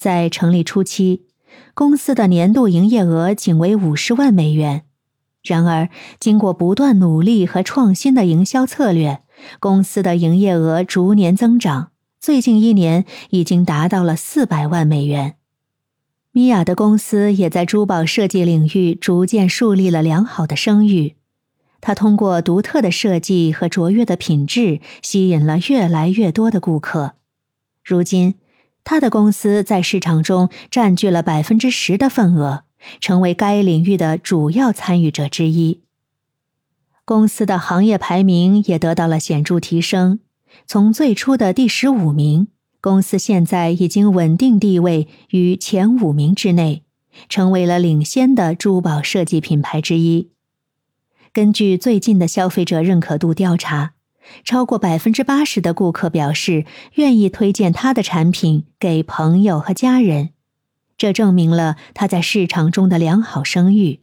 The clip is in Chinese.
在成立初期，公司的年度营业额仅为五十万美元。然而，经过不断努力和创新的营销策略，公司的营业额逐年增长，最近一年已经达到了四百万美元。米娅的公司也在珠宝设计领域逐渐树立了良好的声誉。他通过独特的设计和卓越的品质，吸引了越来越多的顾客。如今，他的公司在市场中占据了百分之十的份额，成为该领域的主要参与者之一。公司的行业排名也得到了显著提升，从最初的第十五名，公司现在已经稳定地位于前五名之内，成为了领先的珠宝设计品牌之一。根据最近的消费者认可度调查，超过百分之八十的顾客表示愿意推荐他的产品给朋友和家人，这证明了他在市场中的良好声誉。